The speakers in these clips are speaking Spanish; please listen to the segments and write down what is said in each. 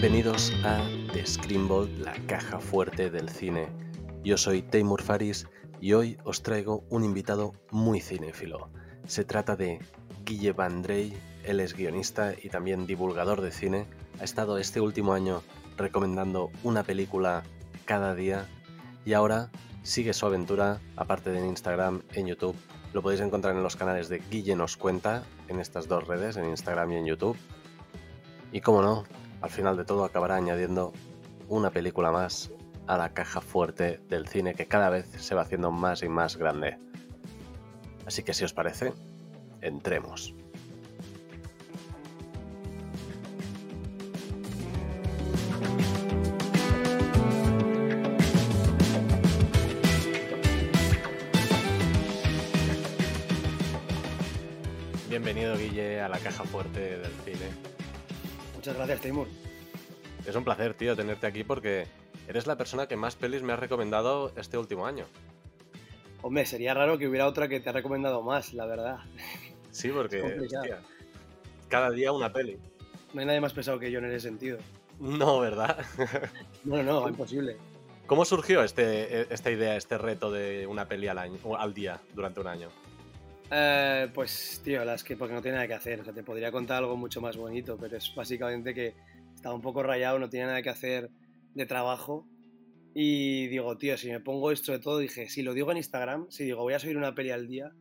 Bienvenidos a The Screenbolt, la caja fuerte del cine. Yo soy Taymur Faris y hoy os traigo un invitado muy cinéfilo. Se trata de Guille Vandrey, él es guionista y también divulgador de cine. Ha estado este último año recomendando una película cada día y ahora sigue su aventura, aparte de en Instagram, en YouTube. Lo podéis encontrar en los canales de Guille Nos Cuenta, en estas dos redes, en Instagram y en YouTube. Y como no, al final de todo acabará añadiendo una película más a la caja fuerte del cine que cada vez se va haciendo más y más grande. Así que si os parece, entremos. Bienvenido Guille a la caja fuerte del cine. Muchas gracias, Timur. Es un placer, tío, tenerte aquí porque eres la persona que más pelis me ha recomendado este último año. Hombre, sería raro que hubiera otra que te ha recomendado más, la verdad. Sí, porque hostia, cada día una peli. No hay nadie más pesado que yo en ese sentido. No, ¿verdad? No, no, no, imposible. ¿Cómo surgió este, esta idea, este reto de una peli al, año, al día durante un año? Eh, pues, tío, las que porque no tiene nada que hacer. O sea, te podría contar algo mucho más bonito, pero es básicamente que estaba un poco rayado, no tenía nada que hacer de trabajo. Y digo, tío, si me pongo esto de todo, dije, si lo digo en Instagram, si digo voy a subir una peli al día,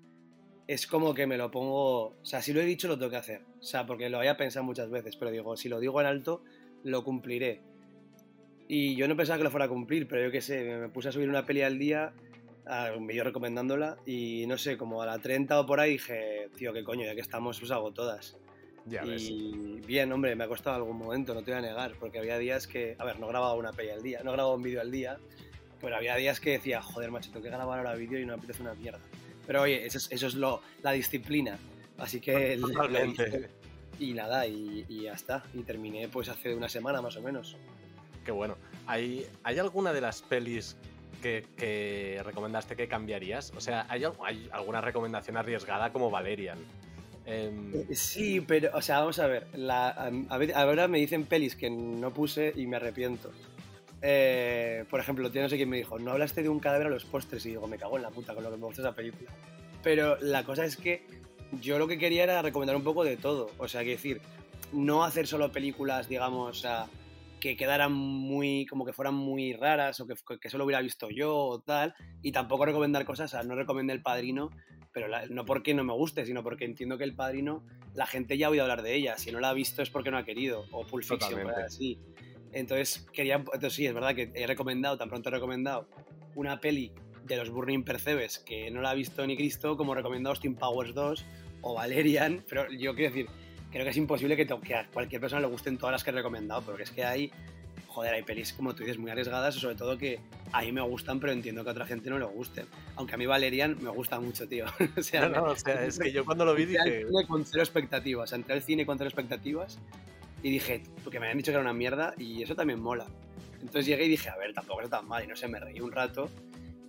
es como que me lo pongo. O sea, si lo he dicho, lo tengo que hacer. O sea, porque lo había pensado muchas veces, pero digo, si lo digo en alto, lo cumpliré. Y yo no pensaba que lo fuera a cumplir, pero yo qué sé, me puse a subir una peli al día un vídeo recomendándola y no sé, como a la 30 o por ahí dije, tío, qué coño, ya que estamos, pues hago todas. Ya y bien, hombre, me ha costado algún momento, no te voy a negar, porque había días que, a ver, no grababa una peli al día, no grababa un vídeo al día, pero había días que decía, joder, macho, tengo que grabar ahora vídeo y no me apetece una mierda. Pero oye, eso es, eso es lo, la disciplina, así que... Totalmente. y nada, y, y, ya está, y terminé pues hace una semana más o menos. Qué bueno. ¿Hay, ¿Hay alguna de las pelis que, recomendaste que cambiarías? O sea, ¿hay, alguna recomendación arriesgada como Valerian? Em, eh, sí, pero, o sea, vamos a ver. La, a ver. Ahora me dicen pelis que no puse y me arrepiento. Eh, por ejemplo, no sé quién me dijo, no hablaste de un cadáver a los postres y digo, me cago en la puta con lo que me gusta esa película. Pero la cosa es que yo lo que quería era recomendar un poco de todo. O sea, que decir, no hacer solo películas, digamos, a que quedaran muy, como que fueran muy raras o que, que solo hubiera visto yo o tal, y tampoco recomendar cosas, o sea, no recomendé El Padrino, pero no porque no me guste, sino porque entiendo que El Padrino, la gente ya ha oído hablar de ella, si no la ha visto es porque no ha querido, o Pulp Fiction, así. Entonces, quería, entonces sí, es verdad que he recomendado, tan pronto he recomendado, una peli de los Burning Percebes que no la ha visto ni Cristo, como recomendado Austin Powers 2 o Valerian, pero yo quiero decir, creo que es imposible que, a cualquier persona le gusten todas las que he recomendado, porque es que hay, joder, hay pelis, como tú dices, muy arriesgadas, sobre todo que a mí me gustan, pero entiendo que a otra gente no le gusten. Aunque a mí Valerian me gusta mucho, tío. o sea, no, no, o sea, es que yo cuando lo vi dije... Con cero expectativas, entré al cine con cero expectativas y dije, porque me habían dicho que era una mierda y eso también mola. Entonces llegué y dije, a ver, tampoco es tan mal, y no sé, me reí un rato.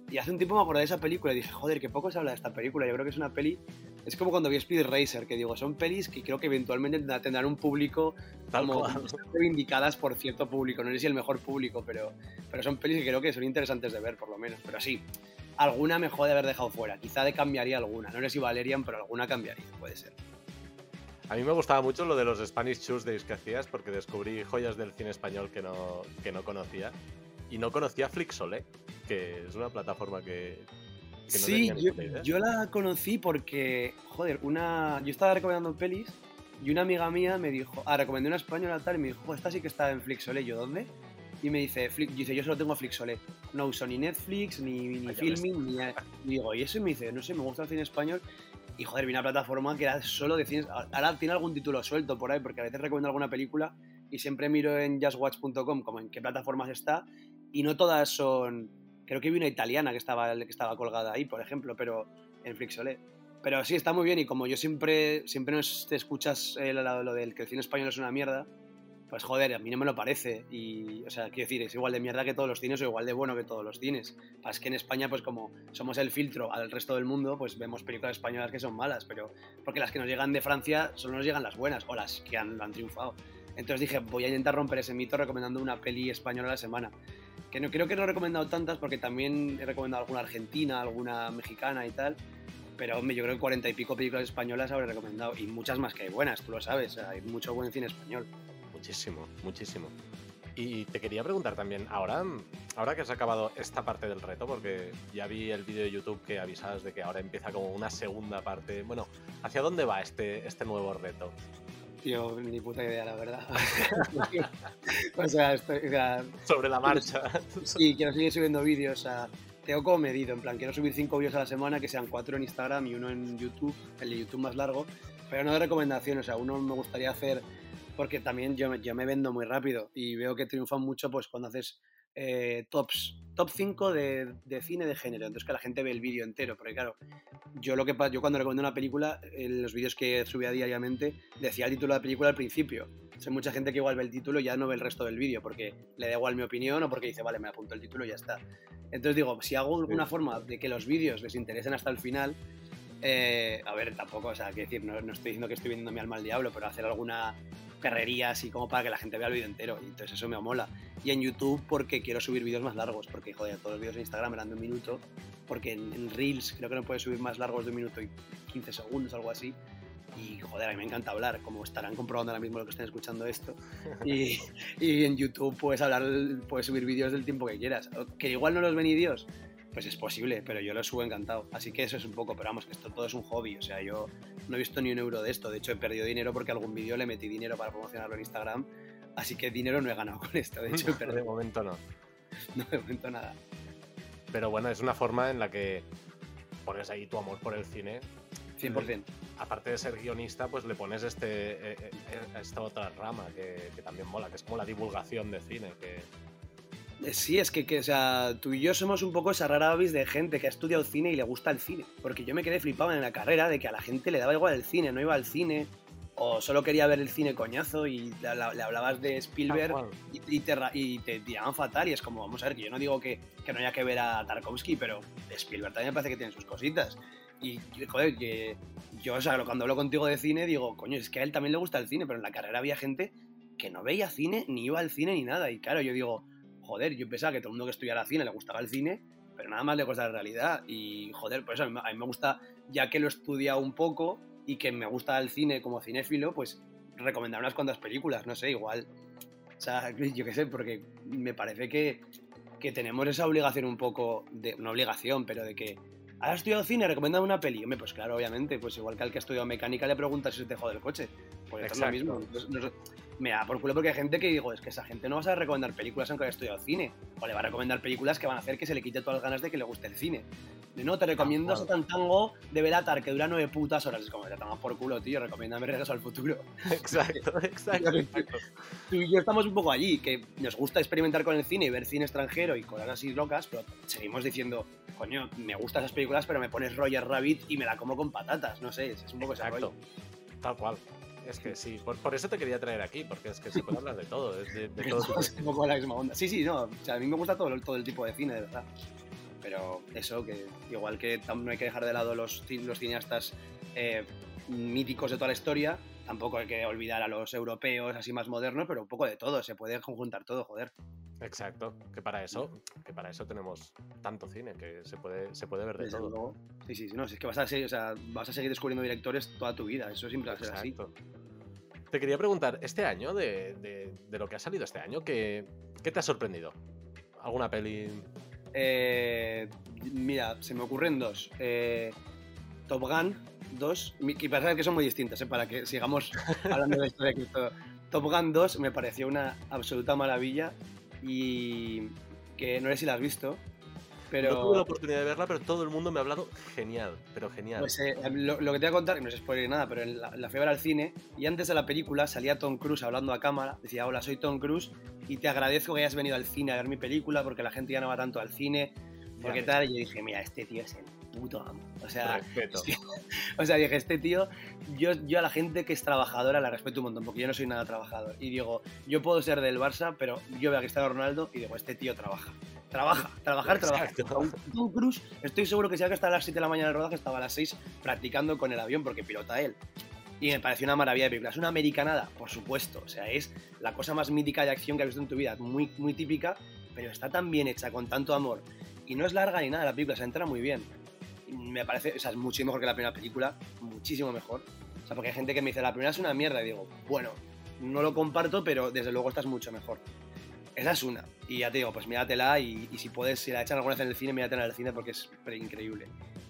Y hace un tiempo me acordé de esa película y dije, joder, que poco se habla de esta película. Yo creo que es una peli es como cuando vi Speed Racer, que digo, son pelis que creo que eventualmente tendrán un público Tal como reivindicadas por cierto público. No sé si el mejor público, pero, pero son pelis que creo que son interesantes de ver, por lo menos. Pero sí, alguna me jode haber dejado fuera. Quizá de cambiaría alguna. No sé si Valerian, pero alguna cambiaría, puede ser. A mí me gustaba mucho lo de los Spanish Tuesdays que hacías porque descubrí joyas del cine español que no, que no conocía. Y no conocía Flixolé, que es una plataforma que, sí, yo, la conocí porque, joder, una, yo estaba recomendando pelis y una amiga mía me dijo, ah, recomendé una española tal y me dijo, esta sí que está en Flixolé, ¿yo dónde? Y me dice, dice, yo solo tengo Flixolé, no uso ni Netflix, ni, ni Filming, ni... Y digo, ¿y eso? Y me dice, no sé, me gusta el cine español. Y joder, vi una plataforma que era solo de cine. Ahora tiene algún título suelto por ahí, porque a veces recomiendo alguna película y siempre miro en justwatch.com como en qué plataformas está y no todas son Creo que vi una italiana que estaba, que estaba colgada ahí, por ejemplo, pero en Flixolé. Pero sí, está muy bien y como yo siempre, siempre nos te escuchas lo, del que el cine español es una mierda, pues joder, a mí no me lo parece. Y, o sea, quiero decir, es igual de mierda que todos los cines o igual de bueno que todos los cines. Es que en España, pues como somos el filtro al resto del mundo, pues vemos películas españolas que son malas, pero porque las que nos llegan de Francia solo nos llegan las buenas o las que han, han triunfado. Entonces dije, voy a intentar romper ese mito recomendando una peli española a la semana. Que no, creo que no he recomendado tantas porque también he recomendado alguna argentina, alguna mexicana y tal. Pero hombre, yo creo que cuarenta y pico películas españolas habré recomendado. Y muchas más que hay buenas, tú lo sabes. hay mucho buen cine español. Muchísimo, muchísimo. Y te quería preguntar también, ahora, ahora que has acabado esta parte del reto, porque ya vi el vídeo de YouTube que avisabas de que ahora empieza como una segunda parte. Bueno, ¿hacia dónde va este, este nuevo reto? Yo ni puta idea, la verdad. o sea, estoy. Sobre la marcha. sí, quiero seguir subiendo vídeos. O sea, tengo como medido, en plan, quiero subir cinco vídeos a la semana, que sean cuatro en Instagram y uno en YouTube, el de YouTube más largo, pero no de recomendaciones. O sea, uno me gustaría hacer porque también yo, yo me vendo muy rápido y veo que triunfan mucho pues cuando haces eh, tops, top 5 de, de, cine de género, entonces que la gente ve el vídeo entero, porque claro, yo lo que yo cuando recomiendo una película, en los vídeos que subía diariamente, decía el título de la película al principio. Hay mucha gente que igual ve el título y ya no ve el resto del vídeo, porque le da igual mi opinión o porque dice, vale, me apunto el título y ya está. Entonces digo, si hago alguna forma de que los vídeos les interesen hasta el final, eh, a ver, tampoco, o sea, que decir, no, no, estoy diciendo que estoy vendiendo mi alma al diablo, pero hacer alguna carrería así como para que la gente vea el vídeo entero. Y entonces eso me mola. Y en YouTube porque quiero subir vídeos más largos, porque joder, todos los vídeos en Instagram eran de un minuto, porque en, Reels creo que no puedes subir más largos de un minuto y 15 segundos, algo así. Y joder, a mí me encanta hablar, como estarán comprobando ahora mismo lo que estén escuchando esto. Y, y en YouTube puedes hablar, puedes subir vídeos del tiempo que quieras. Que igual no los ven ni Dios, pues es posible, pero yo lo subo encantado. Así que eso es un poco, pero vamos, que esto todo es un hobby. O sea, yo no he visto ni un euro de esto. De hecho, he perdido dinero porque algún vídeo le metí dinero para promocionarlo en Instagram. Así que dinero no he ganado con esto. De hecho, he perdido. de momento no. No, de momento nada. Pero bueno, es una forma en la que pones ahí tu amor por el cine. 100%. Aparte de ser guionista, pues le pones este, eh, eh, esta otra rama que, que también mola, que es como la divulgación de cine, que, eh, sí, es que, o sea, tú y yo somos un poco esa rara avis de gente que ha estudiado cine y le gusta el cine. Porque yo me quedé flipado en la carrera de que a la gente le daba igual el cine, no iba al cine, o solo quería ver el cine coñazo y le, hablabas de Spielberg y, te, y, te, tiraban fatal. Y es como, vamos a ver, que yo no digo que, que, no haya que ver a Tarkovsky, pero Spielberg también me parece que tiene sus cositas. Y, joder, que yo, o sea, cuando hablo contigo de cine, digo, coño, es que a él también le gusta el cine, pero en la carrera había gente que no veía cine, ni iba al cine, ni nada. Y claro, yo digo, joder, yo pensaba que todo el mundo que estudiara cine le gustaba el cine, pero nada más le gusta la realidad. Y joder, por eso a mí, me gusta, ya que lo he estudiado un poco y que me gusta el cine como cinéfilo, pues recomendar unas cuantas películas, no sé, igual. O sea, yo qué sé, porque me parece que, que tenemos esa obligación un poco, de una obligación, pero de que ¿Has estudiado cine? Recomienda una peli. Hombre, pues claro, obviamente. Pues igual que al que ha estudiado mecánica le preguntas si se te jode el coche. Pues es lo mismo me da por culo porque hay gente que digo, es que esa gente no va a recomendar películas aunque haya estudiado cine. O le va a recomendar películas que van a hacer que se le quite todas las ganas de que le guste el cine. De no, te recomiendo ah, Tango de Belatar que dura nueve putas horas. Es como, te tomas por culo, tío, recomiéndame Regreso al Futuro. Exacto, exacto. Tú y yo estamos un poco allí, que nos gusta experimentar con el cine y ver cine extranjero y cosas así locas, pero seguimos diciendo, coño, me gustan esas películas, pero me pones Roger Rabbit y me la como con patatas. No sé, es un poco exacto. ese rollo. Tal cual. Es que sí, por, eso te quería traer aquí, porque es que se puede hablar de todo. De, de todo es un poco la misma onda. Sí, sí, no. O sea, a mí me gusta todo, todo el tipo de cine, de verdad. Pero eso, que igual que no hay que dejar de lado los, los cineastas eh, míticos de toda la historia, tampoco hay que olvidar a los europeos así más modernos, pero un poco de todo, se puede conjuntar todo, joder. Exacto, que para eso, que para eso tenemos tanto cine, que se puede, se puede ver de todo. Sí, sí, no, es que vas a, seguir, o sea, vas a seguir descubriendo directores toda tu vida, eso siempre va a ser así. Te quería preguntar, este año, de, de, lo que ha salido este año, ¿qué, ¿qué, te ha sorprendido? ¿Alguna peli? Eh, mira, se me ocurren dos. Eh, Top Gun 2, y parece que son muy distintas, ¿eh? para que sigamos hablando de la historia de Top Gun 2 me pareció una absoluta maravilla y que no sé si la has visto, pero... No tuve la oportunidad de verla, pero todo el mundo me ha hablado genial, pero genial. Pues eh, lo, que te voy a contar, no es spoiler nada, pero en la, la fiebre al cine, y antes de la película salía Tom Cruise hablando a cámara, decía, hola, soy Tom Cruise, y te agradezco que hayas venido al cine a ver mi película, porque la gente ya no va tanto al cine, porque tal, y yo dije, mira, este tío es el puto amo. O sea, o sea, dije, este tío, yo, yo a la gente que es trabajadora la respeto un montón, porque yo no soy nada trabajador. Y digo, yo puedo ser del Barça, pero yo veo a Cristiano Ronaldo y digo, este tío trabaja. Trabaja, trabajar, trabaja. Tom Cruise, estoy seguro que si que está a las 7 de la mañana del rodaje, estaba a las 6 practicando con el avión porque pilota él. Y me pareció una maravilla de película. ¿Es una americanada? Por supuesto. O sea, es la cosa más mítica de acción que has visto en tu vida. Muy, muy típica, pero está tan bien hecha, con tanto amor. Y no es larga ni nada la película, se entra muy bien. Me parece, o sea, es mucho mejor que la primera película. Muchísimo mejor. O sea, porque hay gente que me dice, la primera es una mierda. Y digo, bueno, no lo comparto, pero desde luego esta es mucho mejor. Esa es una. Y ya te digo, pues míratela y, y si puedes, si la echan alguna vez en el cine, míratela en el cine porque es increíble.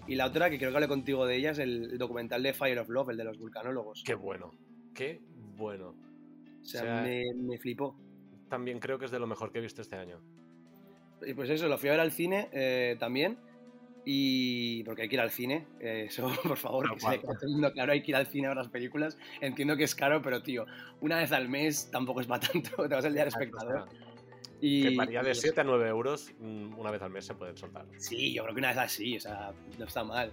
Y la otra, que creo que hablé contigo de ella, es el documental de Fire of Love, el de los vulcanólogos. Qué bueno, qué bueno. O sea, me, me, flipó. También creo que es de lo mejor que he visto este año. Y pues eso, lo fui a ver al cine eh, también. Y porque hay que ir al cine, eh, eso por favor, que se todo el mundo claro, hay que ir al cine a ver las películas. Entiendo que es caro, pero tío, una vez al mes tampoco es para tanto, te vas el día del espectador. Y, que varía de 7 a 9 euros mm, una vez al mes se pueden soltar. Sí, yo creo que una vez así, o sea, no está mal.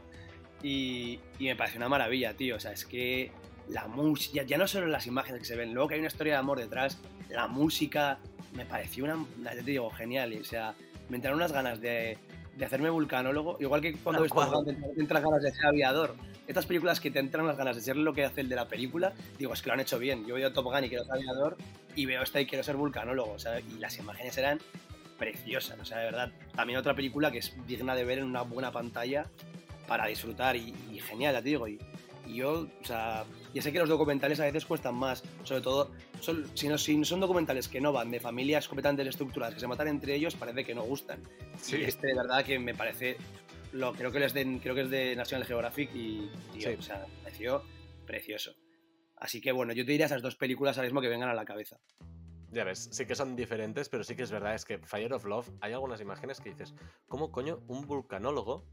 Y, y me parece una maravilla, tío. O sea, es que la música, ya, no solo las imágenes que se ven, luego que hay una historia de amor detrás, la música, me pareció una, te digo, genial. o sea, me entraron unas ganas de, de hacerme vulcanólogo, igual que cuando ves te entran ganas de ser aviador. Estas películas que te entran las ganas de ser lo que hace el de la película, digo, es que lo han hecho bien. Yo veo Top Gun y quiero ser aviador, y veo esta y quiero ser vulcanólogo, o sea, y las imágenes eran preciosas, o sea, de verdad. También otra película que es digna de ver en una buena pantalla para disfrutar y, genial, ya te digo. Y, y yo, o sea, ya sé que los documentales a veces cuestan más, sobre todo son, si, no, si son documentales que no van de familias completamente estructuradas, que se matan entre ellos, parece que no gustan. Sí. Y este de verdad que me parece, lo, creo, que es de, creo que es de National Geographic y, tío, o sea, me pareció precioso. Así que bueno, yo te diría esas dos películas ahora mismo que vengan a la cabeza. Ya ves, sí que son diferentes, pero sí que es verdad, es que Fire of Love, hay algunas imágenes que dices, ¿cómo coño un vulcanólogo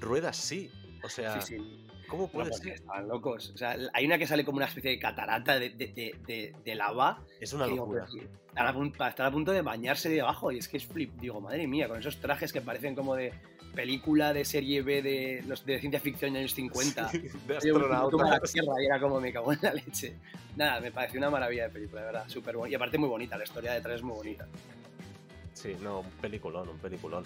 rueda así? O sea, sí, sí. ¿Cómo puede ser? Están locos. O sea, hay una que sale como una especie de catarata de, de, de, de lava. Es una locura. Para estar a punto de bañarse de abajo. Y es que es flip. Digo, madre mía, con esos trajes que parecen como de película de serie B de, los, de ciencia ficción en los 50. de astronauta. y era como me cago en la leche. Nada, me pareció una maravilla de película, de verdad. Súper bonita. Y aparte muy bonita, la historia detrás es muy bonita. Sí, no, un peliculón, un peliculón.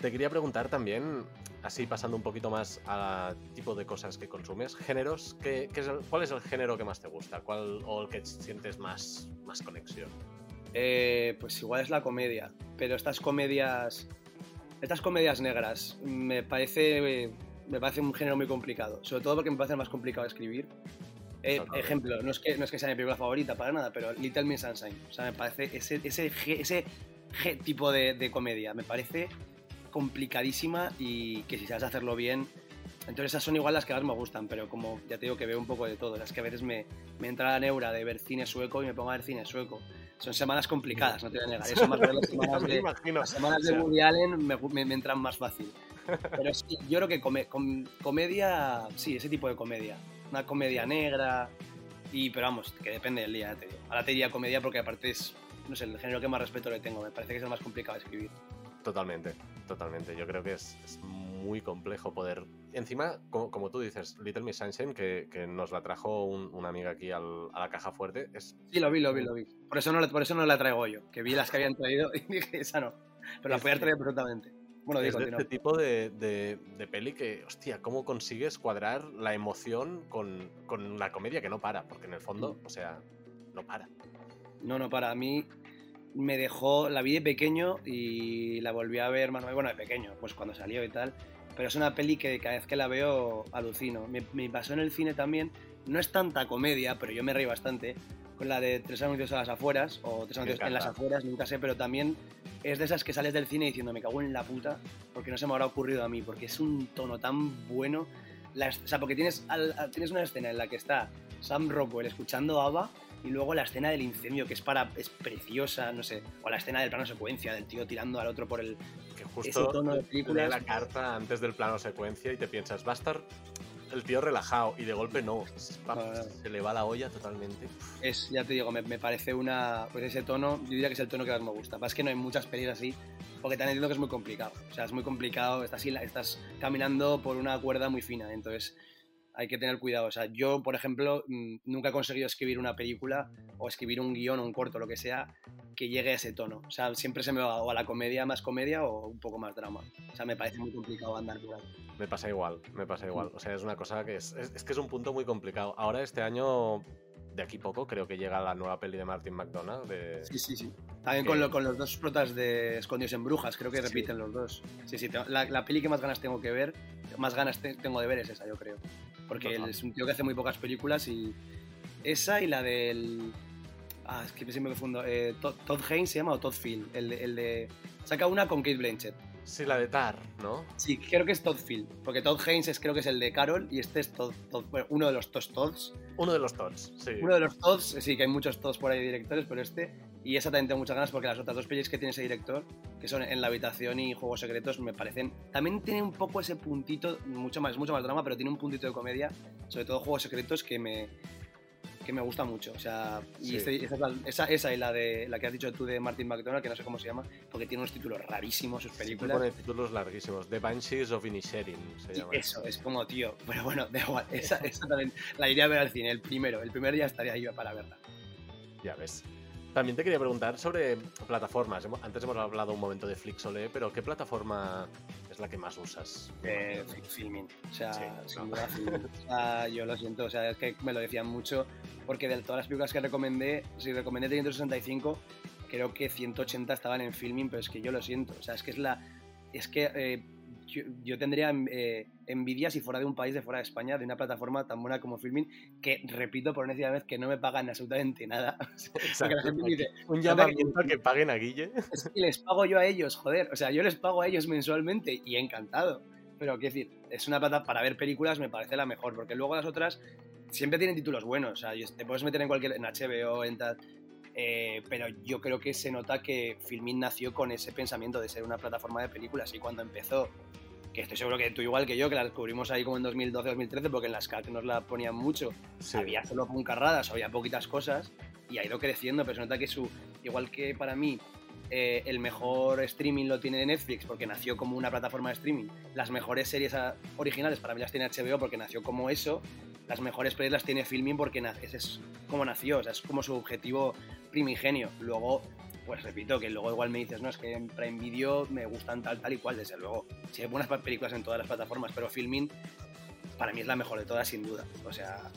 Te quería preguntar también, así pasando un poquito más a tipo de cosas que consumes, géneros, ¿qué, qué es el, ¿cuál es el género que más te gusta? ¿Cuál, ¿O el que sientes más, más conexión? Eh, pues igual es la comedia, pero estas comedias, estas comedias negras me parece, me parece un género muy complicado, sobre todo porque me parece más complicado escribir. Eh, ejemplo, no es, que, no es que sea mi película favorita para nada, pero Little Miss Sunshine, o sea, me parece ese, ese, ese, tipo de, de comedia, me parece complicadísima y que si sabes hacerlo bien, entonces esas son igual las que más me gustan, pero como ya te digo que veo un poco de todo, las que a veces me, me entra la neura de ver cine sueco y me pongo a ver cine sueco. Son semanas complicadas, no te voy a negar. Eso más las semanas de, las semanas de Woody Allen me, me, entran más fácil. Pero sí, yo creo que comedia, sí, ese tipo de comedia. Una comedia negra, y, pero vamos, que depende del día, te digo. Ahora te diría comedia porque aparte es, no sé, el género que más respeto le tengo. Me parece que es el más complicado de escribir. Totalmente, totalmente. Yo creo que es, es muy complejo poder. Encima, como, como, tú dices, Little Miss Sunshine, que, que nos la trajo un, una amiga aquí al, a la caja fuerte. Es... Sí, lo vi, lo vi, lo vi. Por eso, no, por eso no la traigo yo, que vi las que habían traído y dije, esa no. Pero la podía traer perfectamente. Bueno, es de este tipo de, de, de, peli que, hostia, ¿cómo consigues cuadrar la emoción con, con la comedia que no para? Porque en el fondo, mm. o sea, no para. No, no para. A mí, me dejó, la vi de pequeño y la volví a ver, bueno, de pequeño, pues cuando salió y tal, pero es una peli que cada vez que la veo alucino. Me, pasó en el cine también, no es tanta comedia, pero yo me reí bastante, con la de Tres anuncios a las afueras, o Tres anuncios en las afueras, nunca sé, pero también es de esas que sales del cine diciendo me cago en la puta, porque no se me habrá ocurrido a mí, porque es un tono tan bueno. o sea, porque tienes, tienes una escena en la que está Sam Rockwell escuchando ABBA y luego la escena del incendio, que es para es preciosa, no sé. O la escena del plano secuencia, del tío tirando al otro por el. Que justo tono de película. la carta antes del plano secuencia y te piensas, va a estar el tío relajado y de golpe no. Se le va la olla totalmente. Es, ya te digo, me, me, parece una. Pues ese tono, yo diría que es el tono que más me gusta. Más que no hay muchas películas así, porque también entiendo que es muy complicado. O sea, es muy complicado, estás, estás caminando por una cuerda muy fina, entonces hay que tener cuidado. O sea, yo, por ejemplo, mm, nunca he conseguido escribir una película o escribir un guion o un corto, lo que sea, que llegue a ese tono. O sea, siempre se me va o a la comedia más comedia o un poco más drama. O sea, me parece muy complicado andar por ahí. Me pasa igual, me pasa igual. O sea, es una cosa que es, es, que es un punto muy complicado. Ahora este año de aquí poco creo que llega la nueva peli de Martin McDonagh. De... Sí, sí, sí. También con, con, los dos protas de Escondidos en Brujas, creo que repiten los dos. Sí, sí, la, la, peli que más ganas tengo que ver, más ganas tengo de ver es esa, yo creo. Porque él es un tío que hace muy pocas películas y esa y la del... Ah, es que siempre me confundo. Eh, Todd, Haynes se llama o Todd Field, el, el de... Saca una con Kate Blanchett. Sí, la de Tar, ¿no? Sí, creo que es Todd Field, porque Todd Haynes es, creo que es el de Carol y este es Todd, bueno, uno de los Todds. Uno de los Todds, sí. Uno de los Todds, sí, que hay muchos Todds por ahí directores, pero este, y esa también tengo muchas ganas porque las otras dos pelis que tiene ese director, que son En la habitación y Juegos Secretos, me parecen, también tiene un poco ese puntito, mucho más, mucho más drama, pero tiene un puntito de comedia, sobre todo Juegos Secretos, que me, que me gusta mucho. O sea, y este, esa, esa, y la de la que has dicho tú de Martin McDonald, que no sé cómo se llama, porque tiene unos títulos rarísimos sus películas. Pone títulos larguísimos. The Banshees of Inisherin se llama. Eso, es como, tío. Pero bueno, da igual. Esa, esa también la iría a ver al cine, el primero. El primer día estaría yo para verla. Ya ves. También te quería preguntar sobre plataformas. Antes hemos hablado un momento de Flixolé, pero ¿qué plataforma es la que más usas? Eh, filming. O sea, sin duda, O sea, yo lo siento, o sea, es que me lo decían mucho, porque de todas las películas que recomendé, si recomendé 365, creo que 180 estaban en filming, pero es que yo lo siento. O sea, es que es la. Es que. Eh, yo, tendría eh, envidia si fuera de un país de fuera de España, de una plataforma tan buena como Filmin, que repito por una vez que no me pagan absolutamente nada. un llamamiento a que paguen a Guille. Es que les pago yo a ellos, joder. O sea, yo les pago a ellos mensualmente y encantado. Pero quiero decir, es una plata para ver películas me parece la mejor, porque luego las otras siempre tienen títulos buenos. O sea, te puedes meter en cualquier, en HBO, en tal. Eh, pero yo creo que se nota que Filmin nació con ese pensamiento de ser una plataforma de películas y cuando empezó que estoy seguro que tú igual que yo, que la descubrimos ahí como en 2012-2013, porque en las CAC nos la ponían mucho, había solo puncarradas, había poquitas cosas, y ha ido creciendo, pero se nota que su, igual que para mí, eh, el mejor streaming lo tiene Netflix, porque nació como una plataforma de streaming, las mejores series originales para mí las tiene HBO, porque nació como eso, las mejores películas las tiene Filming, porque ese es como nació, o sea, es como su objetivo primigenio. Luego pues repito, que luego igual me dices, no, es que en Prime Video me gustan tal, tal y cual, desde luego. Si hay buenas películas en todas las plataformas, pero Filming para mí es la mejor de todas, sin duda. O sea,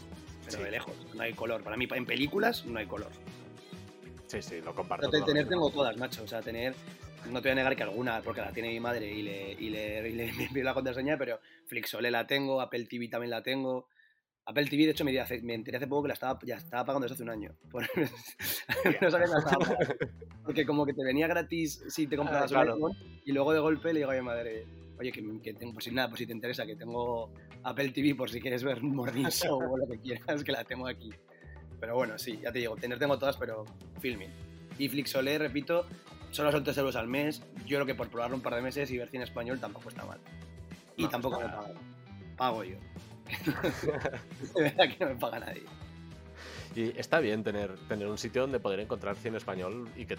pero de lejos, no hay color. Para mí, en películas, no hay color. Sí, sí, lo comparto. Pero tener tengo todas, macho. O sea, tener. No te voy a negar que alguna, porque la tiene mi madre y le, y le, y le envío la contraseña, pero Flixole la tengo, Apple TV también la tengo. Apple TV, de hecho, me, me enteré hace poco que la estaba, ya estaba pagando desde hace un año. no sabía nada. Porque como que te venía gratis si te comprabas ah, un iPhone y luego de golpe le digo a mi madre, oye, que, que tengo, pues si nada, pues si te interesa, que tengo Apple TV por si quieres ver Morning Show o lo que quieras, que la tengo aquí. Pero bueno, sí, ya te digo, tener tengo todas, pero filming. Y Flixolé, repito, solo son 3 euros al mes. Yo creo que por probarlo un par de meses y ver cine español tampoco está mal. Y tampoco me pago. Pago yo. de verdad que no me paga nadie. Y está bien tener, tener un sitio donde poder encontrar cine español y que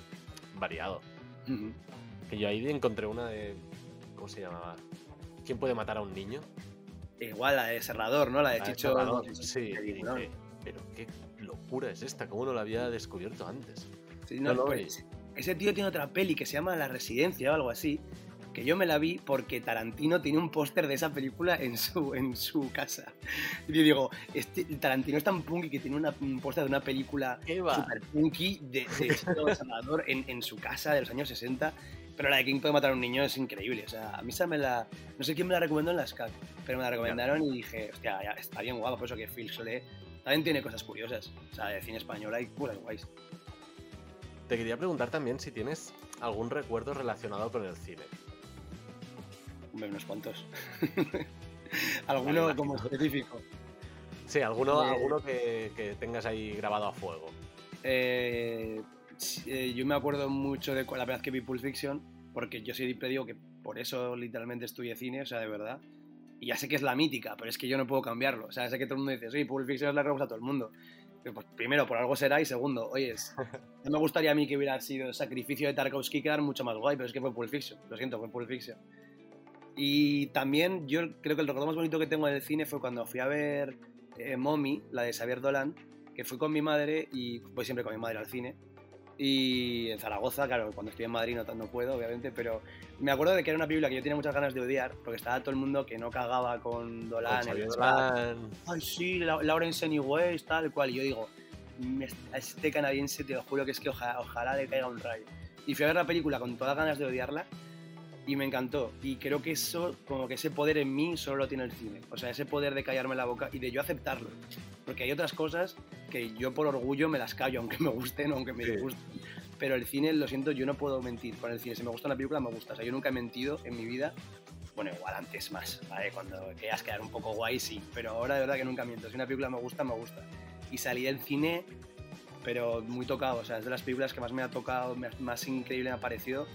variado. Que yo ahí encontré una de. ¿Cómo se llamaba? ¿Quién puede matar a un niño? Igual la de Serrador, ¿no? La de Chicho. sí, pero qué locura es esta, ¿cómo no la había descubierto antes? Sí, no, no, pues, ese tío tiene otra peli que se llama La Residencia o algo así, que yo me la vi porque Tarantino tiene un póster de esa película en su, en su casa. Y yo digo, este, Tarantino es tan punky que tiene un póster de una película super punky de, de Salvador en, en, su casa de los años 60. Pero la de King puede matar a un niño es increíble. O sea, a mí esa me la. No sé quién me la recomendó en las CAC, pero me la recomendaron y dije, hostia, ya, está bien guapo. Por eso que Phil Solé también tiene cosas curiosas. O sea, de cine español hay puras guays. Te quería preguntar también si tienes algún recuerdo relacionado con el cine unos cuantos. alguno como específico. Sí, alguno, eh, alguno que, tengas ahí grabado a fuego. Eh, eh, yo me acuerdo mucho de la verdad que vi Pulp Fiction, porque yo siempre digo que por eso literalmente estudié cine, o sea, de verdad. Y ya sé que es la mítica, pero es que yo no puedo cambiarlo. O sea, sé que todo el mundo dice, sí, Pulp Fiction es la que gusta a todo el mundo. pues primero, por algo será, y segundo, oye, no me gustaría a mí que hubiera sido el sacrificio de Tarkovsky quedar mucho más guay, pero es que fue Pulp Fiction. Lo siento, fue Pulp Fiction. Y también yo creo que el recuerdo más bonito que tengo en el cine fue cuando fui a ver eh, Mommy, la de Xavier Dolan, que fui con mi madre y voy siempre con mi madre al cine. Y en Zaragoza, claro, cuando estoy en Madrid no, no puedo, obviamente, pero me acuerdo de que era una película que yo tenía muchas ganas de odiar, porque estaba todo el mundo que no cagaba con Dolan. Con el Dolan. Ay, sí, La- Lawrence Anyways, tal cual. Y yo digo, "Me- a este canadiense te lo juro que es que oja- ojalá le caiga un rayo. Y fui a ver la película con todas las ganas de odiarla y me encantó. Y creo que eso, como que ese poder en mí solo lo tiene el cine. O sea, ese poder de callarme la boca y de yo aceptarlo. Porque hay otras cosas que yo por orgullo me las callo, aunque me gusten o aunque me Sí. disgusten. Pero el cine, lo siento, yo no puedo mentir con el cine. Si me gusta una película, me gusta. O sea, yo nunca he mentido en mi vida. Bueno, igual antes más, ¿vale? Cuando querías quedar un poco guay, sí. Pero ahora de verdad que nunca miento. Si una película me gusta, me gusta. Y salí del cine, pero muy tocado. O sea, es de las películas que más me ha tocado, más increíble me ha parecido.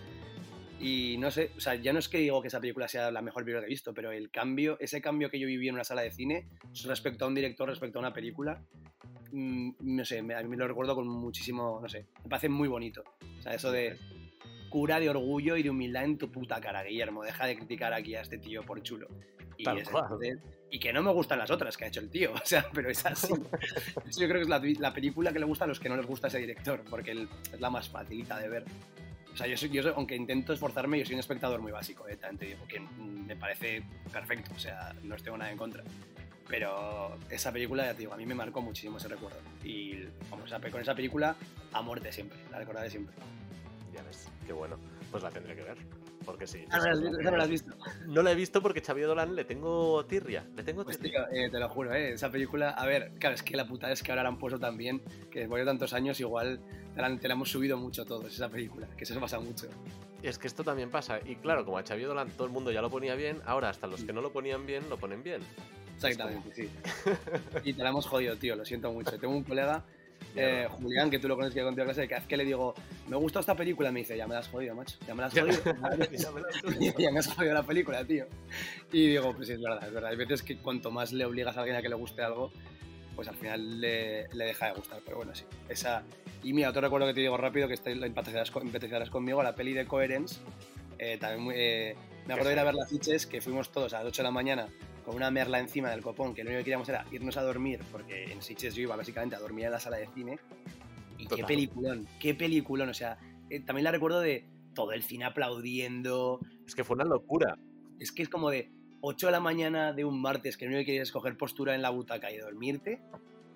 Y no sé, o sea, ya no es que digo que esa película sea la mejor película que he visto, pero el cambio, ese cambio que yo viví en una sala de cine respecto a un director, respecto a una película, mm, no sé, me- a mí me lo recuerdo con muchísimo, no sé, me parece muy bonito. O sea, eso de cura de orgullo y de humildad en tu puta cara, Guillermo. Deja de criticar aquí a este tío por chulo. Y, Tal es- cual. y que no me gustan las otras que ha hecho el tío, o sea, pero es así. Yo creo que es la, la película que le gusta a los que no les gusta ese director, porque el- es la más facilita de ver. Sea, yo, soy, yo soy- aunque intento esforzarme, yo soy un espectador muy básico, eh, también te digo, que me parece perfecto, o sea, no os tengo nada en contra. Pero esa película, ya te digo, a mí me marcó muchísimo ese recuerdo. Y vamos, con esa película, a muerte siempre, la recordaré siempre. Ya ves, qué bueno. Pues la tendré que ver. Porque sí. Ah, no no la has visto. No la he visto porque Xavier Dolan le tengo tirria. Le tengo Pues tirria. tío, eh, te lo juro, eh, esa película, a ver, claro, es que la putada es que ahora la han puesto también, que después de tantos años igual te la, te la hemos subido mucho todos, esa película, que eso pasa mucho. Es que esto también pasa. Y claro, como a Xavier Dolan todo el mundo ya lo ponía bien, ahora hasta los que no lo ponían bien, lo ponen bien. Exactamente, sí. Y te la hemos jodido, tío, lo siento mucho. Tengo un colega. Eh, Julián, que tú lo conoces que contigo clase, que cada vez que le digo, me gusta esta película, me dice, ya me la has jodido, macho, ya me la has jodido. Ya me la has jodido. ya me has jodido la película, tío. Y digo, pues sí, es verdad, es verdad. Hay veces que cuanto más le obligas a alguien a que le guste algo, pues al final le, le deja de gustar. Pero bueno, sí. Esa... Y mira, otro recuerdo que te digo rápido, que este, lo empatizarás, con- empatizarás conmigo, la peli de Coherence. eh, también eh, me acuerdo de ir a ver las fiches, que fuimos todos a las 8 de la mañana con una merla encima del copón, que lo único que queríamos era irnos a dormir, porque en Sitges yo iba básicamente a dormir en la sala de cine. Y qué Total. peliculón, qué peliculón. O sea, eh, también la recuerdo de todo el cine aplaudiendo, Es que fue una locura. es que es como de 8 de la mañana de un martes que lo único que quieres es coger postura en la butaca y dormirte.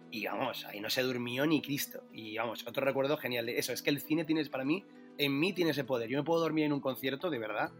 Y vamos, ahí no se durmió ni Cristo. Y vamos, otro recuerdo genial de eso. Es que el cine tienes, para mí, en mí tiene ese poder. Yo me puedo dormir en un concierto, de verdad.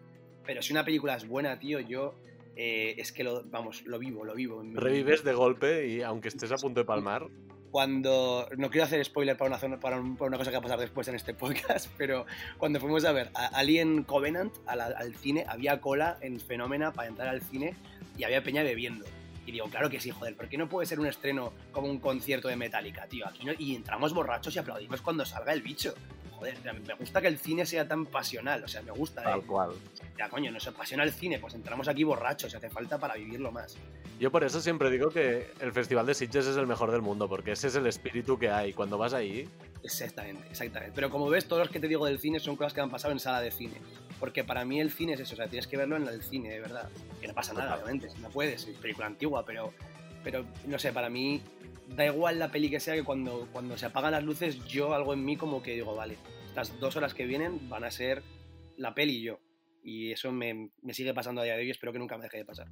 Pero si una película es buena, tío, yo eh, es que lo, vamos, lo vivo, lo vivo. Revives de golpe y aunque estés a punto de palmar, cuando no quiero hacer spoiler para una, zona- para, un- para una cosa que va a pasar después en este podcast, pero cuando fuimos a ver a Alien Covenant a la- al cine, había cola en Fenómena para entrar al cine y había peña bebiendo. Y digo, claro que sí, joder, ¿por qué no puede ser un estreno como un concierto de Metallica, tío? Aquí no- y entramos borrachos y aplaudimos cuando salga el bicho. Joder, me gusta que el cine sea tan pasional, o sea, me gusta. ¿eh? tal cual. Ya, coño, nos apasiona el cine, pues entramos aquí borrachos, hace falta para vivirlo más. Yo por eso siempre digo que el Festival de Sitges es el mejor del mundo, porque ese es el espíritu que hay. Cuando vas ahí, Exactamente, exactamente. Pero como ves, todos los que te digo del cine son cosas que han pasado en sala de cine. Porque para mí el cine es eso, o sea, tienes que verlo en el cine, de verdad. Que no pasa nada, obviamente, no puedes, es película antigua, pero, pero no sé, para mí da igual la peli que sea que cuando, cuando se apagan las luces, yo algo en mí como que digo, vale, estas dos horas que vienen van a ser la peli y yo. Y eso me, me sigue pasando a día de hoy y espero que nunca me deje de pasar.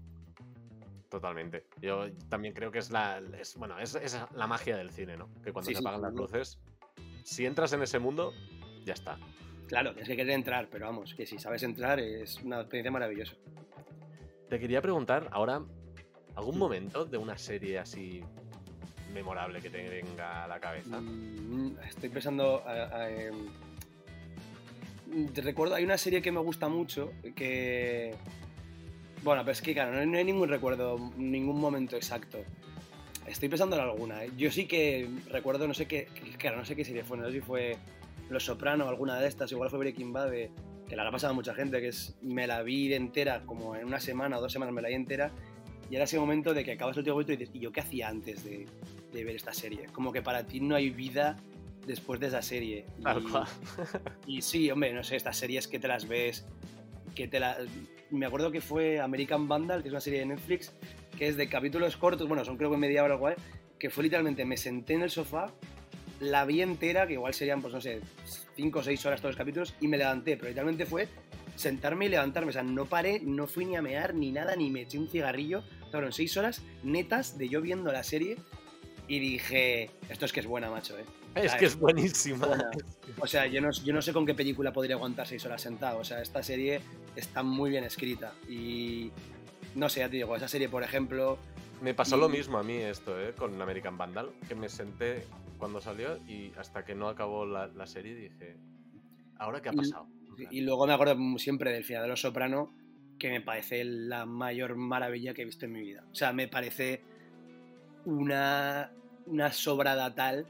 totalmente. Yo también creo que es la, es, bueno, es, es la magia del cine, ¿no? Que cuando Sí, se sí, apagan las luces, si entras en ese mundo, ya está. Claro, tienes que querer entrar, pero vamos, que si sabes entrar es una experiencia maravillosa. Te quería preguntar ahora, ¿algún momento de una serie así memorable que te venga a la cabeza? Mm, Estoy pensando. a- a, em, recuerdo, hay una serie que me gusta mucho que. Bueno, pero es que, claro, no hay, ningún recuerdo, ningún momento exacto. Estoy pensando en alguna. ¿eh? Yo sí que recuerdo, no sé qué, claro, no sé qué serie fue, no sé si fue Los Soprano o alguna de estas, igual fue Breaking Bad, de- que la ha pasado a mucha gente, que es, me la vi entera, como en una semana o dos semanas me la vi entera, y era ese momento de que acabas el último capítulo y dices, ¿y yo qué hacía antes de, de ver esta serie? Como que para ti no hay vida después de esa serie. Tal Y- cual. y sí, hombre, no sé, estas series que te las ves, que te la... Me acuerdo que fue American Vandal, que es una serie de Netflix, que es de capítulos cortos, bueno, son creo que media hora o algo, que fue literalmente, me senté en el sofá, la vi entera, que igual serían, pues no sé, 5 o 6 horas todos los capítulos, y me levanté, pero literalmente fue sentarme y levantarme, o sea, no paré, no fui ni a mear, ni nada, ni me eché un cigarrillo, fueron 6 horas netas de yo viendo la serie, y dije, esto es que es buena, macho, ¿eh? Es que es buenísima. O sea, yo no, yo no sé con qué película podría aguantar 6 horas sentado, o sea, esta serie está muy bien escrita, y no sé, ya te digo, esa serie, por ejemplo, me pasó lo mismo a mí esto, ¿eh? Con American Vandal, que me senté cuando salió y hasta que no acabó la, serie dije, ¿ahora qué ha pasado? Y, luego me acuerdo siempre del final de Los Soprano, que me parece la mayor maravilla que he visto en mi vida. O sea, me parece una, una sobrada tal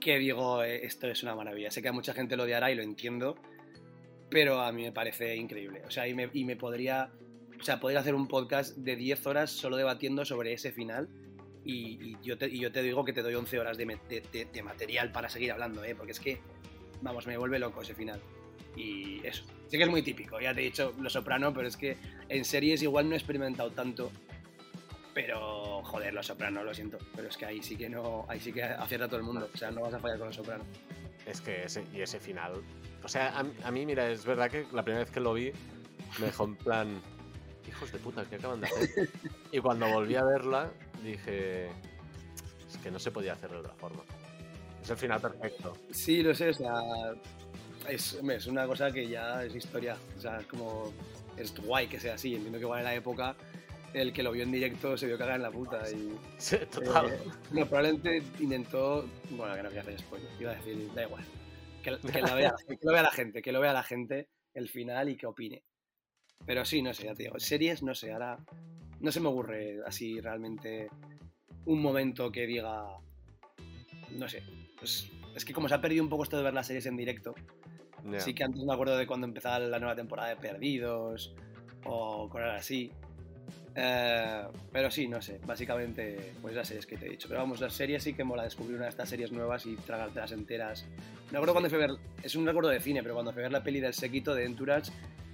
que digo, eh, esto es una maravilla. Sé que a mucha gente lo odiará y lo entiendo, pero a mí me parece increíble. O sea, y me, y me podría o sea, podría hacer un podcast de 10 horas solo debatiendo sobre ese final. Y, yo, te, yo te digo que te doy 11 horas de, material para seguir hablando, ¿eh? porque es que, vamos, me vuelve loco ese final. Y eso. Sé que es muy típico, ya te he dicho Lo Soprano, pero es que en series igual no he experimentado tanto. Pero, joder, Lo Soprano, lo siento. Pero es que ahí sí que no, ahí sí que acierta todo el mundo. O sea, no vas a fallar con Lo Soprano. Es que ese, y ese final. O sea, a, a mí, mira, es verdad que la primera vez que lo vi me dejó en plan hijos de puta, ¿qué acaban de hacer? y cuando volví a verla, dije, es que no se podía hacer de otra forma. Es el final perfecto. Sí, lo sé, o sea, es, es una cosa que ya es historia. O sea, es como, es guay que sea así. Entiendo que igual en la época el que lo vio en directo se vio cagar en la puta. Y, sí, total. Eh, no, probablemente intentó. Bueno, que no voy a hacer spoiler. Iba a decir, da igual. Que, que, lo vea, que, lo vea, la gente, que lo vea la gente el final y que opine. Pero sí, no sé, ya te digo, series, no sé, ahora no se me ocurre así realmente un momento que diga, no sé, pues es que como se ha perdido un poco esto de ver las series en directo, sí que antes me acuerdo de cuando empezaba la nueva temporada de Perdidos o cosas así. Eh, pero sí, no sé, básicamente pues las series que te he dicho. Pero vamos, las series sí que mola descubrir una de estas series nuevas y tragártelas enteras. Me acuerdo cuando fui a ver, es un recuerdo de cine, pero cuando fui a ver la peli del Sequito de Entourage,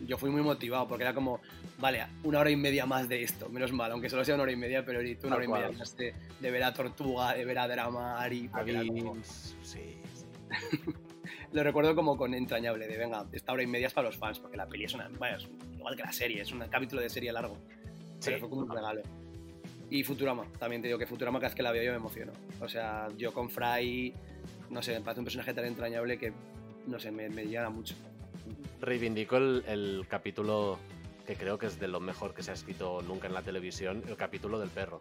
yo fui muy motivado porque era como, vale, una hora y media más de esto, menos mal, aunque solo sea una hora y media, pero una hora y media más de, ver a Tortuga, de ver a Drama, Ari. Sí, Lo recuerdo como con entrañable, de venga, esta hora y media es para los fans, porque la peli es una. Bueno, igual que la serie, es un capítulo de serie largo. Pero fue como un regalo. Y Futurama, también te digo que Futurama cada vez que la veo yo me emociono. O sea, yo con Fry, no sé, me parece un personaje tan entrañable que, no sé, me, me llena mucho reivindico el, capítulo que creo que es de lo mejor que se ha escrito nunca en la televisión, el capítulo del perro.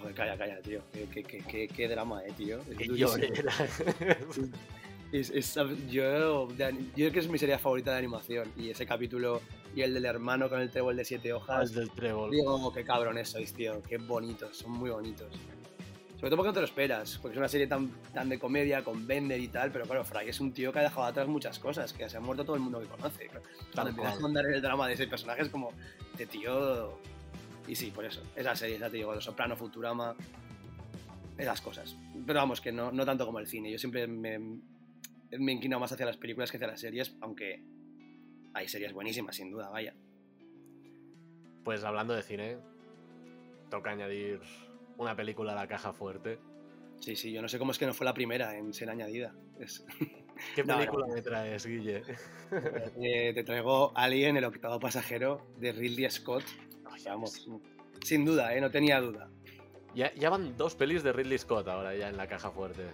Joder, calla, calla, tío. Qué, qué, drama, eh, tío. Es, es, yo, yo creo que es mi serie favorita de animación. Y ese capítulo y el del hermano con el trébol de siete hojas. el del trébol. Digo, qué cabrones sois, tío. Qué bonitos, son muy bonitos. Sobre todo porque no te lo esperas, porque es una serie tan, tan de comedia, con Bender y tal, pero claro, Fry es un tío que ha dejado atrás muchas cosas, que se ha muerto todo el mundo que conoce. Cuando empiezas a en el drama de ese personaje es como, de tío... Y sí, por eso, esa serie, ya te digo, Los Soprano, Futurama, esas cosas. Pero vamos, que no, no tanto como el cine. Yo siempre me, me inclino más hacia las películas que hacia las series, aunque hay series buenísimas, sin duda, vaya. Pues hablando de cine, toca añadir una película a la caja fuerte. Sí, sí, yo no sé cómo es que no fue la primera en ser añadida. ¿Qué película me traes, Guille? Eh, te traigo Alien, el octavo pasajero, de Ridley Scott. Vamos, sin duda, ¿eh? no tenía duda. Ya, ya, van dos pelis de Ridley Scott ahora ya en la caja fuerte.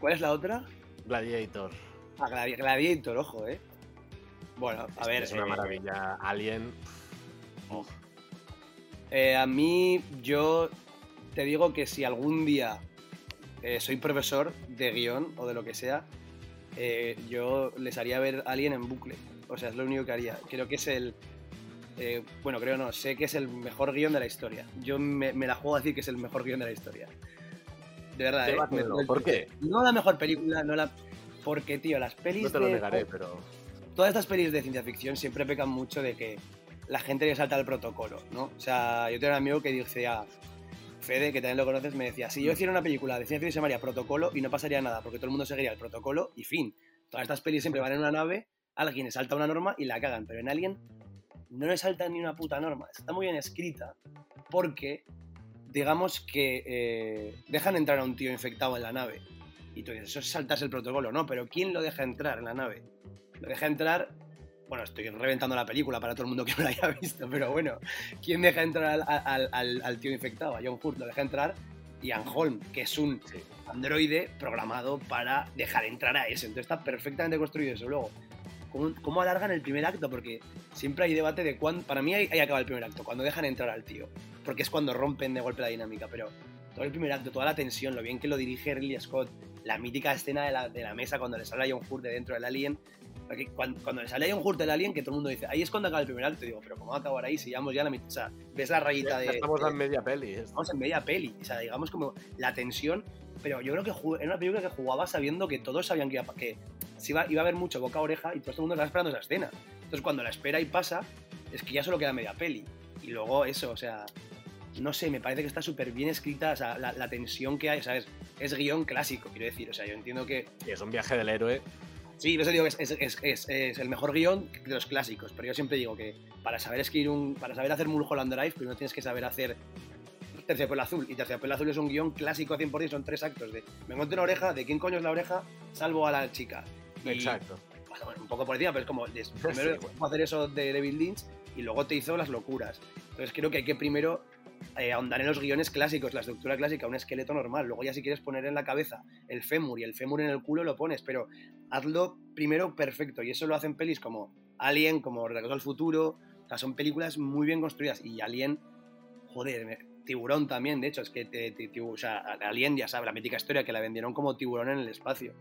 ¿Cuál es la otra? Gladiator. Ah, Gladiator, ojo, ¿eh? Bueno, a ver. Es una eh, maravilla. Alien. Eh, a mí, yo te digo que si algún día eh, soy profesor de guion o de lo que sea, eh, yo les haría ver Alien en bucle. O sea, es lo único que haría. Creo que es el. Eh, bueno, creo no, sé que es el mejor guion de la historia. Yo me, la juego a decir que es el mejor guion de la historia. De verdad, ¿eh? ¿Por qué? No la mejor película, no la. Porque, tío, las pelis. No te lo negaré, pero. Todas estas pelis de ciencia ficción siempre pecan mucho de que la gente le salta el protocolo, ¿no? O sea, yo tengo un amigo que dice, ah, Fede, que también lo conoces, me decía, si yo hiciera una película de ciencia ficción se llamaría Protocolo y no pasaría nada, porque todo el mundo seguiría el protocolo y fin. Todas estas pelis siempre van en una nave, alguien salta una norma y la cagan, pero en Alien no le salta ni una puta norma. Está muy bien escrita porque, digamos que eh, dejan entrar a un tío infectado en la nave. Y tú dices, eso es saltarse el protocolo, ¿no? Pero ¿quién lo deja entrar en la nave? Deja entrar bueno, estoy reventando la película para todo el mundo que no la haya visto, pero bueno, ¿quién deja entrar al, tío infectado? A John Hurt lo deja entrar Ian Holm, que es un androide programado para dejar entrar a ese. Entonces está perfectamente construido eso. Luego, ¿cómo, alargan el primer acto? Porque siempre hay debate de cuándo. Para mí ahí, acaba el primer acto, cuando dejan entrar al tío. Porque es cuando rompen de golpe la dinámica. Pero todo el primer acto, toda la tensión, lo bien que lo dirige Ridley Scott, la mítica escena de la, de la mesa cuando le sale a John Hurt de dentro del alien, cuando, cuando le sale un Hurt del Alien, que todo el mundo dice, ahí es cuando acaba el primer acto. Digo, pero ¿cómo va a acabar ahí si llevamos ya la mitad? O sea, ves la rayita de. Estamos en media peli. Estamos en media peli. O sea, digamos como la tensión. Pero yo creo que era una película que jugaba sabiendo que todos sabían que iba, que iba, iba a haber mucho boca a oreja y todo el mundo estaba esperando esa escena. Entonces, cuando la espera y pasa, es que ya solo queda media peli. Y luego eso, o sea, no sé, me parece que está súper bien escrita, o sea, la, tensión que hay, ¿sabes? Es guion clásico, quiero decir, o sea, yo entiendo que... Y es un viaje del héroe Sí, eso digo que es, el mejor guion de los clásicos, pero yo siempre digo que para saber escribir un, para saber hacer Mulholland Drive, primero tienes que saber hacer Terciopelo Azul. Y Terciopelo Azul es un guion clásico 100%, son tres actos de me encuentro una oreja, de quién coño es la oreja, salvo a la chica. Exacto. un poco por encima, pero es como, primero hacer eso de David Lynch y luego te hizo las locuras. Entonces creo que hay que primero eh, ahondar en los guiones clásicos, la estructura clásica, un esqueleto normal. Luego ya si quieres poner en la cabeza el fémur y el fémur en el culo lo pones, pero hazlo primero perfecto. Y eso lo hacen pelis como Alien, como Regreso al Futuro. O sea, son películas muy bien construidas. Y Alien, joder, Tiburón también, de hecho, es que o sea, Alien ya sabe, la mítica historia que la vendieron como tiburón en el espacio.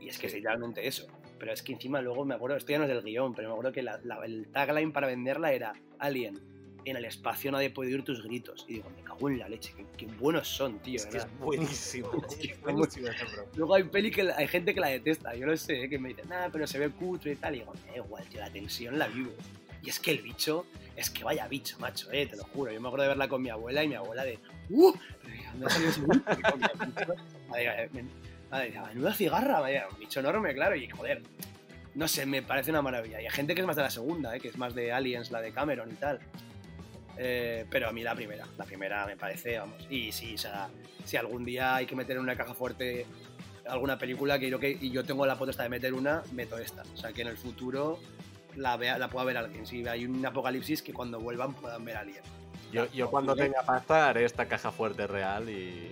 Y es que es literalmente eso. Pero es que encima luego me acuerdo, esto ya no es del guion, pero me acuerdo que el tagline para venderla era Alien, en el espacio nadie puede oír tus gritos. Y digo, me cago en la leche, qué, buenos son, tío. Es, que es buenísimo. Luego hay peli que hay gente que la detesta, yo lo sé, que me dicen, nada, pero se ve cutre y tal. Y digo, da igual, tío, la tensión la vivo. Y es que el bicho, es que vaya bicho, macho, eh, te lo juro. Yo me acuerdo de verla con mi abuela y mi abuela de, ¡uh! ¿Dónde ha salido ese bicho? menuda cigarra, vaya, un bicho enorme, claro, y joder, no sé, me parece una maravilla. Y hay gente que es más de la segunda, ¿eh? que es más de Aliens, la de Cameron y tal. Eh, pero a mí la primera, la primera me parece, vamos. Y sí, o sea, si algún día hay que meter en una caja fuerte alguna película que yo, que, y yo tengo la potestad de meter una, meto esta. O sea, que en el futuro la, vea, la pueda ver alguien. Si hay un apocalipsis, que cuando vuelvan puedan ver a alguien. Yo, yo cuando tenga pasta haré esta caja fuerte real y,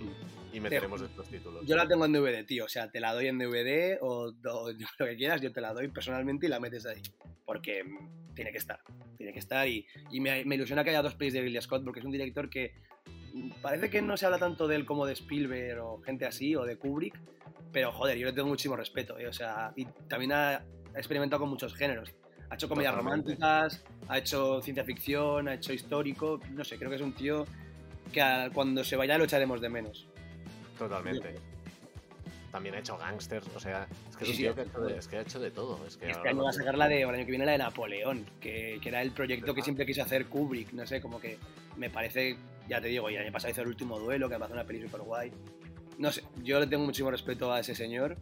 y meteremos estos títulos. Yo la tengo en DVD, tío. O sea, te la doy en DVD o, o, lo que quieras, yo te la doy personalmente y la metes ahí. Porque tiene que estar. Que estar y, me, ilusiona que haya dos pelis de Ridley Scott porque es un director que parece que no se habla tanto de él como de Spielberg o gente así o de Kubrick, pero joder, yo le tengo muchísimo respeto. Eh, o sea, y también ha, experimentado con muchos géneros. Ha hecho comedias románticas, ha hecho ciencia ficción, ha hecho histórico. No sé, creo que es un tío que cuando se vaya lo echaremos de menos. Totalmente también ha hecho gangsters, o sea, es que, es, que ha hecho de todo. Es que este año va a sacar la de, el año que viene la de Napoleón, que, que era el proyecto que siempre quiso hacer Kubrick, no sé, como que me parece, ya te digo, y el año pasado hizo el último duelo, que hace una peli super guay. No sé, yo le tengo muchísimo respeto a ese señor,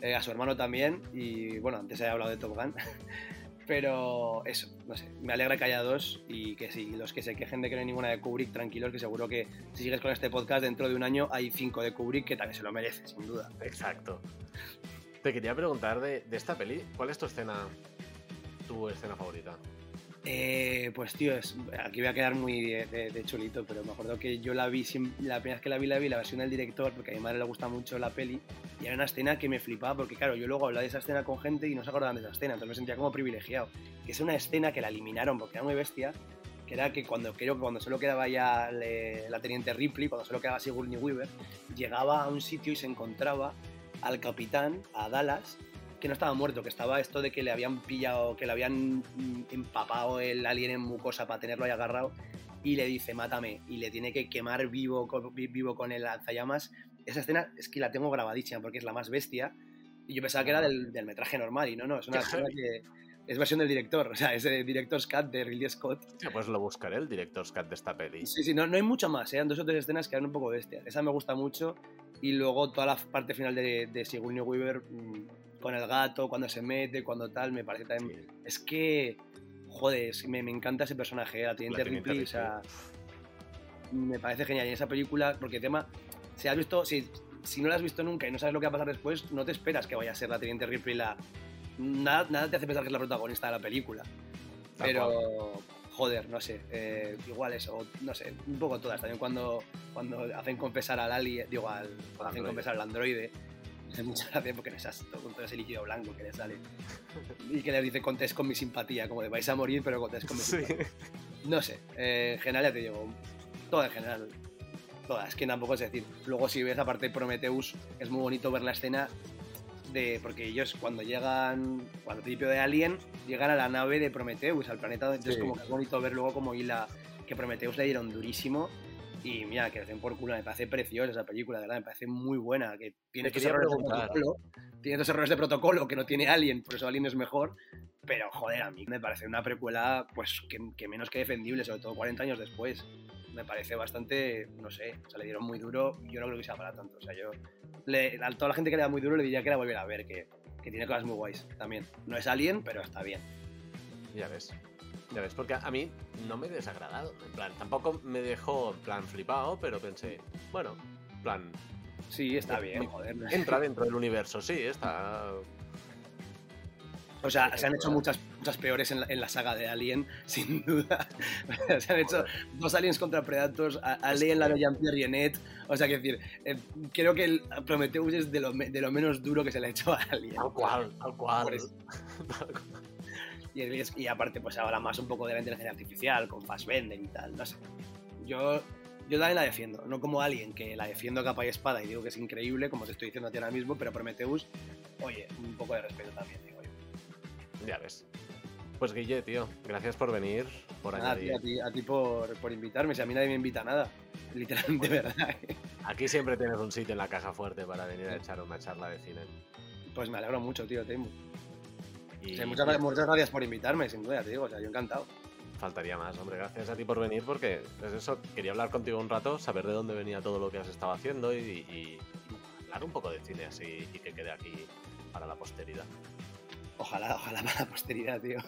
eh, a su hermano también, y bueno, antes he hablado de Top Gun, Pero eso, no sé, me alegra que haya dos y que sí, los que se quejen de que no hay ninguna de Kubrick, tranquilos, que seguro que si sigues con este podcast dentro de un año hay cinco de Kubrick que también se lo merece, sin duda. Exacto. Te quería preguntar de, de esta peli, ¿cuál es tu escena, tu escena favorita? Eh, pues tío, aquí voy a quedar muy de, chulito, pero me acuerdo que yo la vi, la primera vez que la vi, la vi la versión del director, porque a mi madre le gusta mucho la peli, y era una escena que me flipaba, porque claro, yo luego hablaba de esa escena con gente y no se acordaban de esa escena, entonces me sentía como privilegiado. Que es una escena que la eliminaron porque era muy bestia, que era que cuando creo que cuando solo quedaba ya la teniente Ripley, cuando solo quedaba Sigourney Weaver, llegaba a un sitio y se encontraba al capitán, a Dallas, que no estaba muerto, que estaba esto de que le habían pillado, que le habían empapado el alien en mucosa para tenerlo ahí agarrado y le dice, mátame, y le tiene que quemar vivo, vivo con el lanzallamas. Esa escena es que la tengo grabadísima porque es la más bestia y yo pensaba que era del, metraje normal y no, no, es una escena que es versión del director, o sea, es el director's cut de Ridley Scott. pues lo buscaré, el director's cut de esta peli. Sí, sí, no, no hay mucho más, ¿eh? dos o tres escenas que eran un poco bestias. Esa me gusta mucho y luego toda la parte final de, de Sigourney Weaver mm, con el gato, cuando se mete, cuando tal, me parece también... Es que, joder, me, me encanta ese personaje, la Teniente, Ripley, o sea, me parece genial. Y esa película, porque el tema, si has visto, si, si no la has visto nunca y no sabes lo que va a pasar después, no te esperas que vaya a ser la Teniente Ripley la... Nada, nada te hace pensar que es la protagonista de la película. Pero, joder, no sé, eh, igual eso, no sé, un poco todas. También cuando, cuando hacen confesar al Ali, digo, al, cuando hacen confesar al androide, es mucha gracia porque les con todo ese líquido blanco que le sale. Y que les dice, contés con mi simpatía, como de vais a morir, pero contés con mi simpatía. No sé, eh, en general ya te digo, todo en general, todas, que tampoco es decir. Luego si ves aparte Prometheus, es muy bonito ver la escena de, porque ellos cuando llegan, al principio de Alien, llegan a la nave de Prometheus, al planeta, entonces como que es bonito ver luego como la que Prometheus le dieron durísimo y mira, que hacen por culo, me parece preciosa esa película, de verdad, me parece muy buena, que tiene estos errores de protocolo, tiene dos errores de protocolo que no tiene Alien, por eso Alien es mejor, pero joder, a mí me parece una precuela pues que, que menos que defendible, sobre todo 40 años después me parece bastante, no sé, o sea, le dieron muy duro, yo no creo que sea para tanto, o sea, yo, le, a toda la gente que le da muy duro le diría que la volviera a ver, que, que tiene cosas muy guays también. No es Alien, pero está bien. Ya ves. Ya ves, porque a mí no me he desagradado. En plan, tampoco me dejó en plan flipado, pero pensé, bueno, en plan. Sí, está bien, joder. Entra dentro del universo, sí, está. O sea, se han hecho muchas, muchas peores en la, en la saga de Alien, sin duda. se han hecho dos Aliens contra Predators, Alien, la de Jean-Pierre Rienet. O sea, que decir, eh, creo que el Prometheus es de lo, de lo, menos duro que se le ha hecho a Alien. Tal cual, tal cual. Y, y, aparte, pues habla más un poco de la inteligencia artificial, con Fassbender y tal, no sé. Yo, yo también la defiendo, no como Alien, que la defiendo capa y espada y digo que es increíble, como te estoy diciendo a ti ahora mismo, pero Prometheus, oye, un poco de respeto también, digo yo. Ya ves. Pues Guille, tío, gracias por venir, por añadir. A ti, a ti, por, por, invitarme, si a mí nadie me invita a nada, literalmente, verdad. Aquí siempre tienes un sitio en la caja fuerte para venir a echar una charla de cine. Pues me alegro mucho, tío, Temu. Y... muchas, muchas, gracias por invitarme, sin duda, te digo, o sea, yo encantado. Faltaría más, hombre, gracias a ti por venir porque es eso, quería hablar contigo un rato, saber de dónde venía todo lo que has estado haciendo y, y hablar un poco de cine así y que quede aquí para la posteridad. Ojalá, ojalá para la posteridad, tío.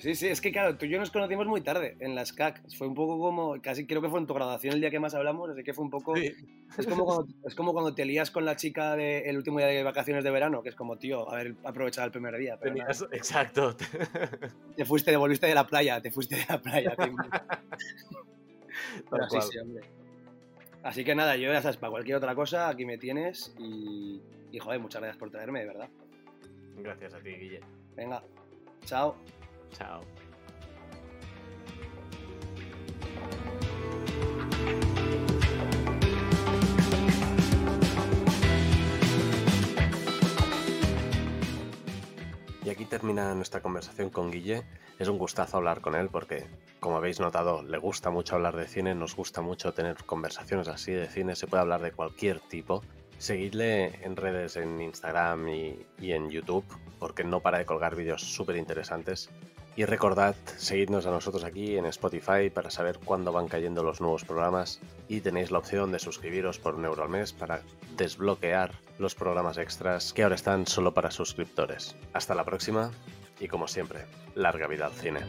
sí, sí, es que claro, tú y yo nos conocimos muy tarde en las CAC. Fue un poco como, casi creo que fue en tu graduación el día que más hablamos, así que fue un poco... Sí. Es, como cuando, es como cuando te lías con la chica del de último día de vacaciones de verano, que es como, tío, haber aprovechado el primer día. Pero Tenías, exacto. Te fuiste, te volviste de la playa, te fuiste de la playa. pero sí, sí, hombre. Así que nada, yo ya sabes, para cualquier otra cosa, aquí me tienes y, y joder, muchas gracias por traerme, de verdad. Gracias a ti, Guille. Venga, chao. Chao. Y aquí termina nuestra conversación con Guille. Es un gustazo hablar con él porque, como habéis notado, le gusta mucho hablar de cine, nos gusta mucho tener conversaciones así de cine, se puede hablar de cualquier tipo Seguidle en redes, en Instagram y, y en YouTube, porque no para de colgar vídeos súper interesantes. Y recordad seguidnos a nosotros aquí en Spotify para saber cuándo van cayendo los nuevos programas y tenéis la opción de suscribiros por un euro al mes para desbloquear los programas extras que ahora están solo para suscriptores. Hasta la próxima y como siempre, larga vida al cine.